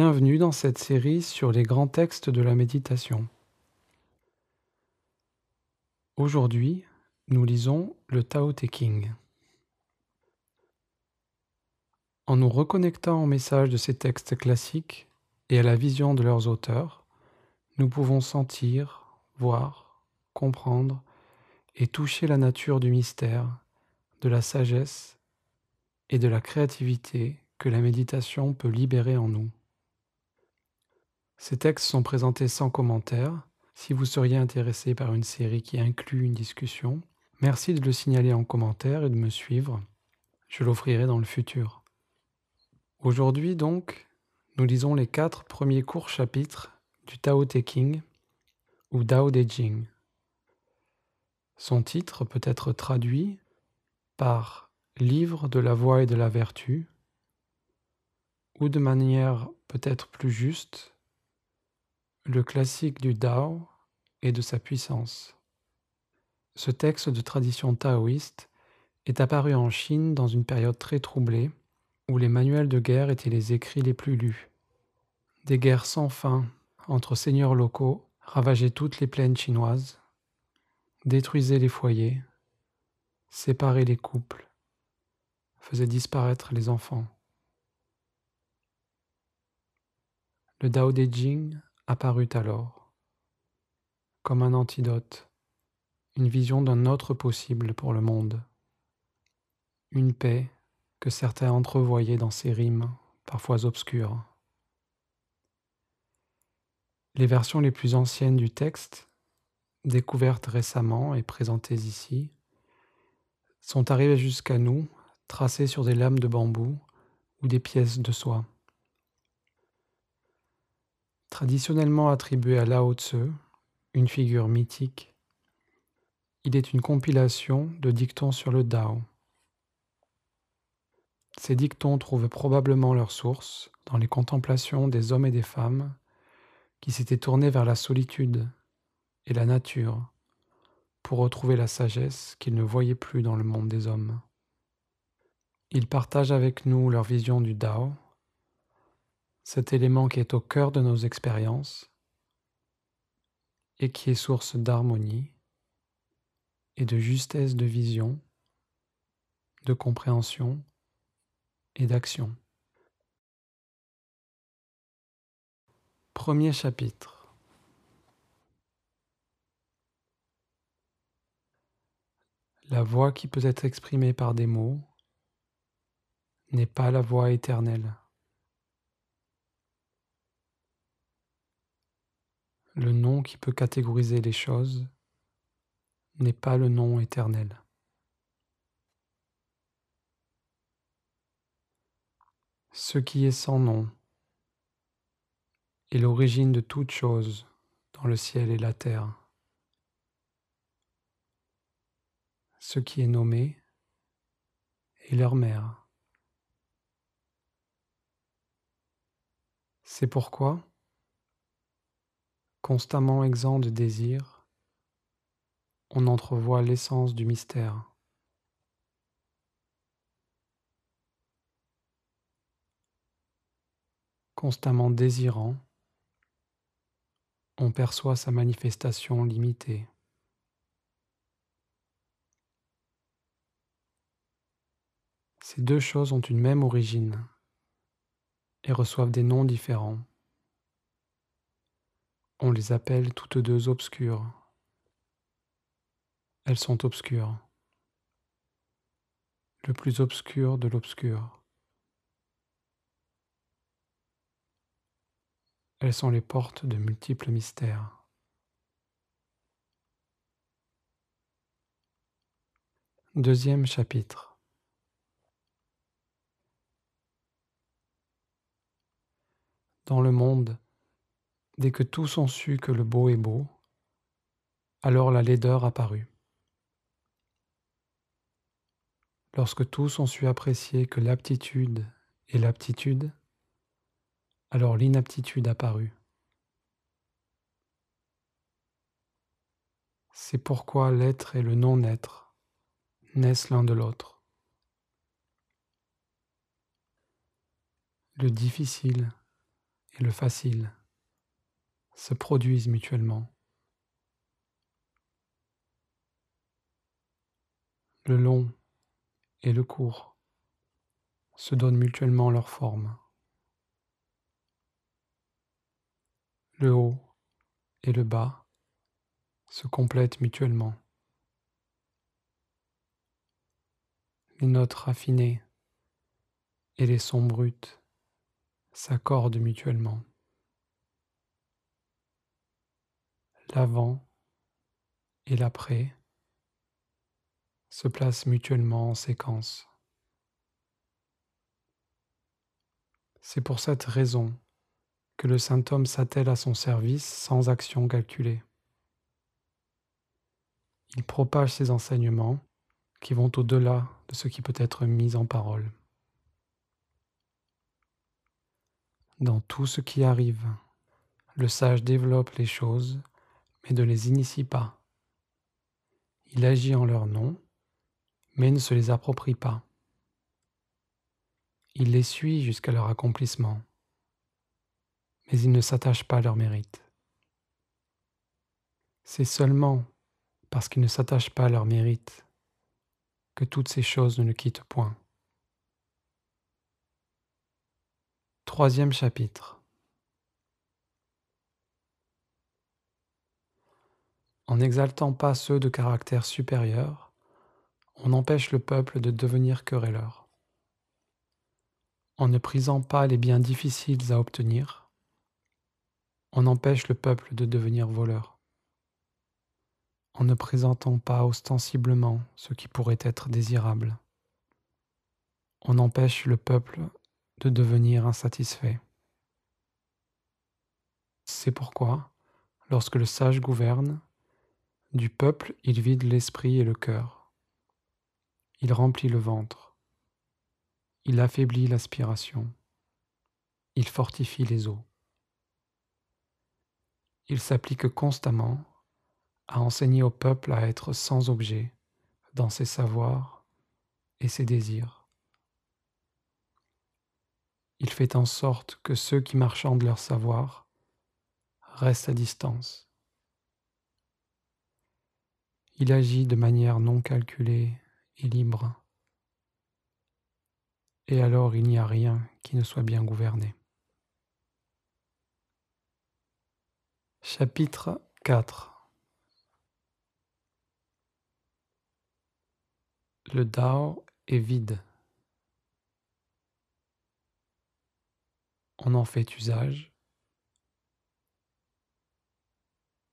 Bienvenue dans cette série sur les grands textes de la méditation. Aujourd'hui, nous lisons le Tao Te King. En nous reconnectant au message de ces textes classiques et à la vision de leurs auteurs, nous pouvons sentir, voir, comprendre et toucher la nature du mystère, de la sagesse et de la créativité que la méditation peut libérer en nous. Ces textes sont présentés sans commentaire. Si vous seriez intéressé par une série qui inclut une discussion, merci de le signaler en commentaire et de me suivre. Je l'offrirai dans le futur. Aujourd'hui donc, nous lisons les quatre premiers courts chapitres du Tao Te King ou Tao Te Ching. Son titre peut être traduit par Livre de la voie et de la vertu ou de manière peut-être plus juste le classique du Tao et de sa puissance. Ce texte de tradition taoïste est apparu en Chine dans une période très troublée où les manuels de guerre étaient les écrits les plus lus. Des guerres sans fin entre seigneurs locaux ravageaient toutes les plaines chinoises, détruisaient les foyers, séparaient les couples, faisaient disparaître les enfants. Le Dao De Jing apparut alors, comme un antidote, une vision d'un autre possible pour le monde, une paix que certains entrevoyaient dans ces rimes, parfois obscures. Les versions les plus anciennes du texte, découvertes récemment et présentées ici, sont arrivées jusqu'à nous, tracées sur des lames de bambou ou des pièces de soie. Traditionnellement attribué à Lao Tse, une figure mythique, il est une compilation de dictons sur le Tao. Ces dictons trouvent probablement leur source dans les contemplations des hommes et des femmes qui s'étaient tournés vers la solitude et la nature pour retrouver la sagesse qu'ils ne voyaient plus dans le monde des hommes. Ils partagent avec nous leur vision du Tao cet élément qui est au cœur de nos expériences et qui est source d'harmonie et de justesse de vision, de compréhension et d'action. Premier chapitre. La voix qui peut être exprimée par des mots n'est pas la voix éternelle. Le nom qui peut catégoriser les choses n'est pas le nom éternel. Ce qui est sans nom est l'origine de toute chose dans le ciel et la terre. Ce qui est nommé est leur mère. C'est pourquoi constamment exempt de désir, on entrevoit l'essence du mystère. Constamment désirant, on perçoit sa manifestation limitée. Ces deux choses ont une même origine et reçoivent des noms différents. On les appelle toutes deux obscures. Elles sont obscures. Le plus obscur de l'obscur. Elles sont les portes de multiples mystères. Deuxième chapitre. Dans le monde, Dès que tous ont su que le beau est beau, alors la laideur apparut. Lorsque tous ont su apprécier que l'aptitude est l'aptitude, alors l'inaptitude apparut. C'est pourquoi l'être et le non-être naissent l'un de l'autre. Le difficile et le facile se produisent mutuellement. Le long et le court se donnent mutuellement leur forme. Le haut et le bas se complètent mutuellement. Les notes raffinées et les sons bruts s'accordent mutuellement. L'avant et l'après se placent mutuellement en séquence. C'est pour cette raison que le saint homme s'attelle à son service sans action calculée. Il propage ses enseignements qui vont au-delà de ce qui peut être mis en parole. Dans tout ce qui arrive, le sage développe les choses, mais ne les initie pas. Il agit en leur nom, mais ne se les approprie pas. Il les suit jusqu'à leur accomplissement, mais il ne s'attache pas à leur mérite. C'est seulement parce qu'il ne s'attache pas à leur mérite que toutes ces choses ne le quittent point. Troisième chapitre. En n'exaltant pas ceux de caractère supérieur, on empêche le peuple de devenir querelleur. En ne prisant pas les biens difficiles à obtenir, on empêche le peuple de devenir voleur. En ne présentant pas ostensiblement ce qui pourrait être désirable, on empêche le peuple de devenir insatisfait. C'est pourquoi, lorsque le sage gouverne, du peuple il vide l'esprit et le cœur. Il remplit le ventre. Il affaiblit l'aspiration. Il fortifie les os. Il s'applique constamment à enseigner au peuple à être sans objet dans ses savoirs et ses désirs. Il fait en sorte que ceux qui marchandent leur savoir restent à distance. Il agit de manière non calculée et libre. Et alors il n'y a rien qui ne soit bien gouverné. Chapitre 4 Le Dao est vide. on en fait usage,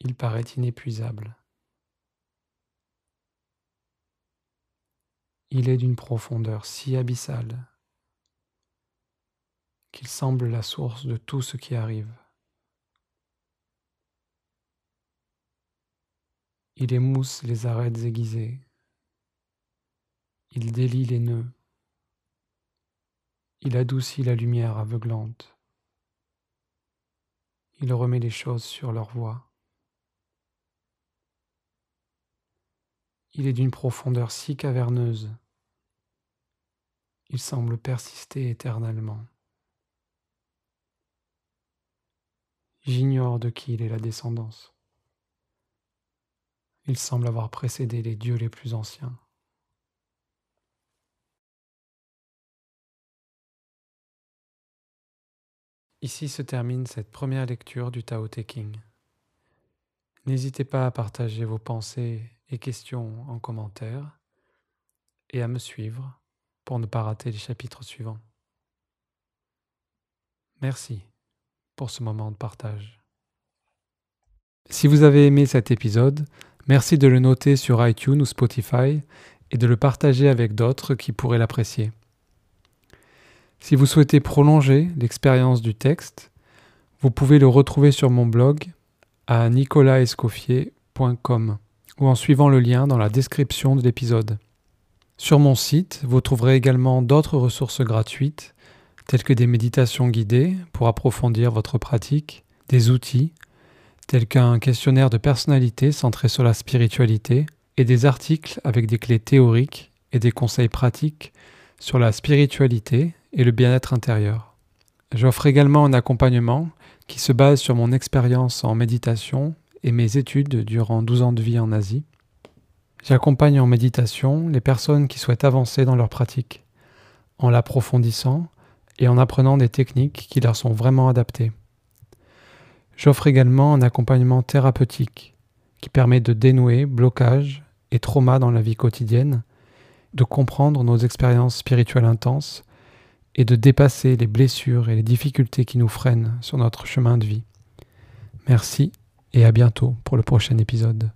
il paraît inépuisable. Il est d'une profondeur si abyssale qu'il semble la source de tout ce qui arrive. Il émousse les arêtes aiguisées, il délie les nœuds, il adoucit la lumière aveuglante. Il remet les choses sur leur voie. Il est d'une profondeur si caverneuse. Il semble persister éternellement. J'ignore de qui il est la descendance. Il semble avoir précédé les dieux les plus anciens. Ici se termine cette première lecture du Tao Te King. N'hésitez pas à partager vos pensées et questions en commentaire et à me suivre pour ne pas rater les chapitres suivants. Merci pour ce moment de partage. Si vous avez aimé cet épisode, merci de le noter sur iTunes ou Spotify et de le partager avec d'autres qui pourraient l'apprécier. Si vous souhaitez prolonger l'expérience du texte, vous pouvez le retrouver sur mon blog à nicolaescoffier.com ou en suivant le lien dans la description de l'épisode. Sur mon site, vous trouverez également d'autres ressources gratuites, telles que des méditations guidées pour approfondir votre pratique, des outils, tels qu'un questionnaire de personnalité centré sur la spiritualité, et des articles avec des clés théoriques et des conseils pratiques sur la spiritualité et le bien-être intérieur. J'offre également un accompagnement qui se base sur mon expérience en méditation et mes études durant 12 ans de vie en Asie. J'accompagne en méditation les personnes qui souhaitent avancer dans leur pratique, en l'approfondissant et en apprenant des techniques qui leur sont vraiment adaptées. J'offre également un accompagnement thérapeutique qui permet de dénouer blocages et traumas dans la vie quotidienne, de comprendre nos expériences spirituelles intenses et de dépasser les blessures et les difficultés qui nous freinent sur notre chemin de vie. Merci et à bientôt pour le prochain épisode.